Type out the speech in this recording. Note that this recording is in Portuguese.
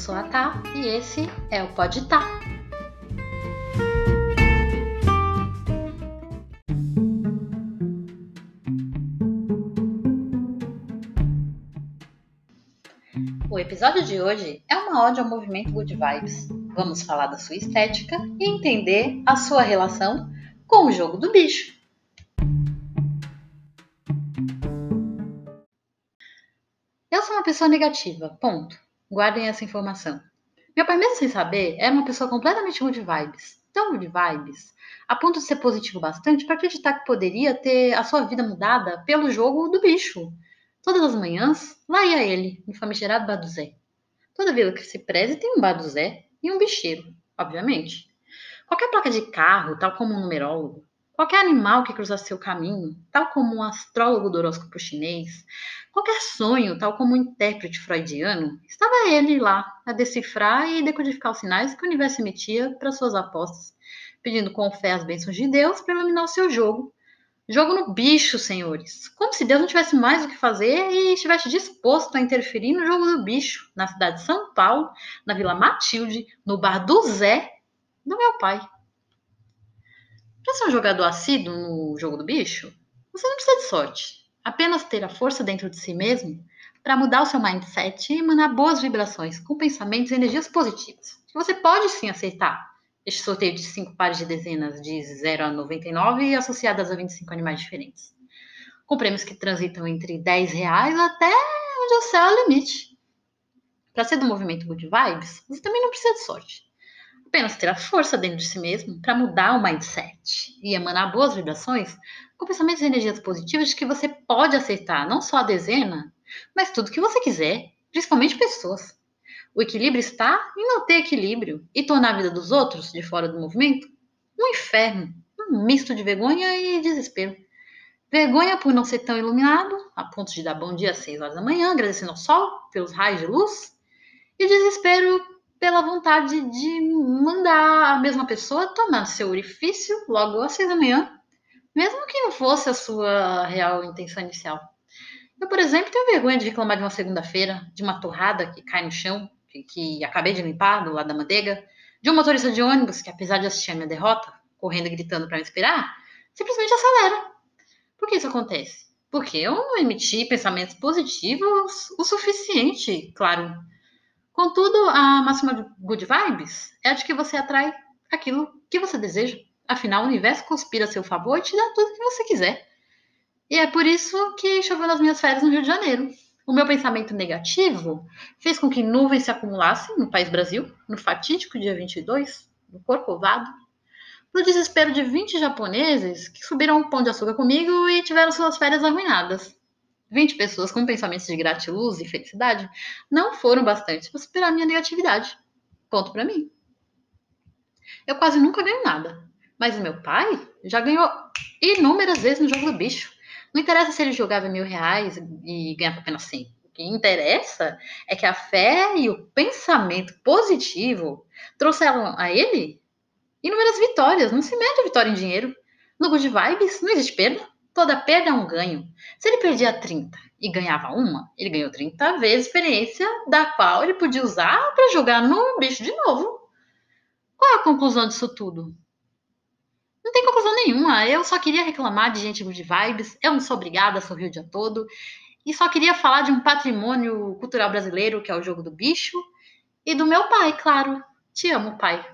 sou a Tá e esse é o Pode Tá. O episódio de hoje é uma ode ao movimento Good Vibes. Vamos falar da sua estética e entender a sua relação com o jogo do bicho. Eu sou uma pessoa negativa, ponto. Guardem essa informação. Meu pai, mesmo sem saber, era uma pessoa completamente good vibes. Tão good vibes, a ponto de ser positivo bastante para acreditar que poderia ter a sua vida mudada pelo jogo do bicho. Todas as manhãs, lá ia ele, no famigerado bar do Zé. Toda vila que se preze tem um bar do Zé e um bicheiro, obviamente. Qualquer placa de carro, tal como um numerólogo, qualquer animal que cruzasse seu caminho, tal como um astrólogo do horóscopo chinês, qualquer sonho, tal como um intérprete freudiano, estava ele lá a decifrar e decodificar os sinais que o universo emitia para suas apostas, pedindo com fé as bênçãos de Deus para iluminar o seu jogo. Jogo no bicho, senhores. Como se Deus não tivesse mais o que fazer e estivesse disposto a interferir no jogo do bicho, na cidade de São Paulo, na Vila Matilde, no bar do Zé, do meu pai. Para ser um jogador assíduo no jogo do bicho, você não precisa de sorte. Apenas ter a força dentro de si mesmo para mudar o seu mindset e emanar boas vibrações com pensamentos e energias positivas. Você pode sim aceitar este sorteio de 5 pares de dezenas de 0 a 99 e associadas a 25 animais diferentes. Com prêmios que transitam entre 10 reais até onde o céu é o limite. Para ser do movimento Good Vibes, você também não precisa de sorte apenas ter a força dentro de si mesmo para mudar o mindset e emanar boas vibrações com pensamentos e energias positivas que você pode aceitar não só a dezena, mas tudo que você quiser, principalmente pessoas. O equilíbrio está em não ter equilíbrio e tornar a vida dos outros, de fora do movimento, um inferno, um misto de vergonha e desespero. Vergonha por não ser tão iluminado, a ponto de dar bom dia às 6 horas da manhã, agradecendo ao sol pelos raios de luz, e desespero pela vontade de mandar a mesma pessoa tomar seu orifício logo às seis da manhã, mesmo que não fosse a sua real intenção inicial. Eu, por exemplo, tenho vergonha de reclamar de uma segunda-feira, de uma torrada que cai no chão, que, que acabei de limpar do lado da manteiga, de um motorista de ônibus que, apesar de assistir a minha derrota, correndo e gritando para me inspirar, simplesmente acelera. Por que isso acontece? Porque eu não emiti pensamentos positivos o suficiente, claro, Contudo, a máxima de good vibes é a de que você atrai aquilo que você deseja. Afinal, o universo conspira a seu favor e te dá tudo que você quiser. E é por isso que choveu nas minhas férias no Rio de Janeiro. O meu pensamento negativo fez com que nuvens se acumulassem no país Brasil, no fatídico dia 22, no Corcovado, no desespero de 20 japoneses que subiram um pão de açúcar comigo e tiveram suas férias arruinadas. 20 pessoas com pensamentos de gratiluz e felicidade não foram bastantes para superar minha negatividade. Ponto para mim. Eu quase nunca ganho nada, mas o meu pai já ganhou inúmeras vezes no jogo do bicho. Não interessa se ele jogava mil reais e ganhava apenas 100. O que interessa é que a fé e o pensamento positivo trouxeram a ele inúmeras vitórias. Não se mede a vitória em dinheiro. No Good Vibes não existe perda. Toda perda é um ganho. Se ele perdia 30 e ganhava uma, ele ganhou 30 vezes experiência da qual ele podia usar para jogar no bicho de novo. Qual é a conclusão disso tudo? Não tem conclusão nenhuma. Eu só queria reclamar de gente de vibes. Eu não sou obrigada a sorrir o dia todo. E só queria falar de um patrimônio cultural brasileiro, que é o jogo do bicho. E do meu pai, claro. Te amo, pai.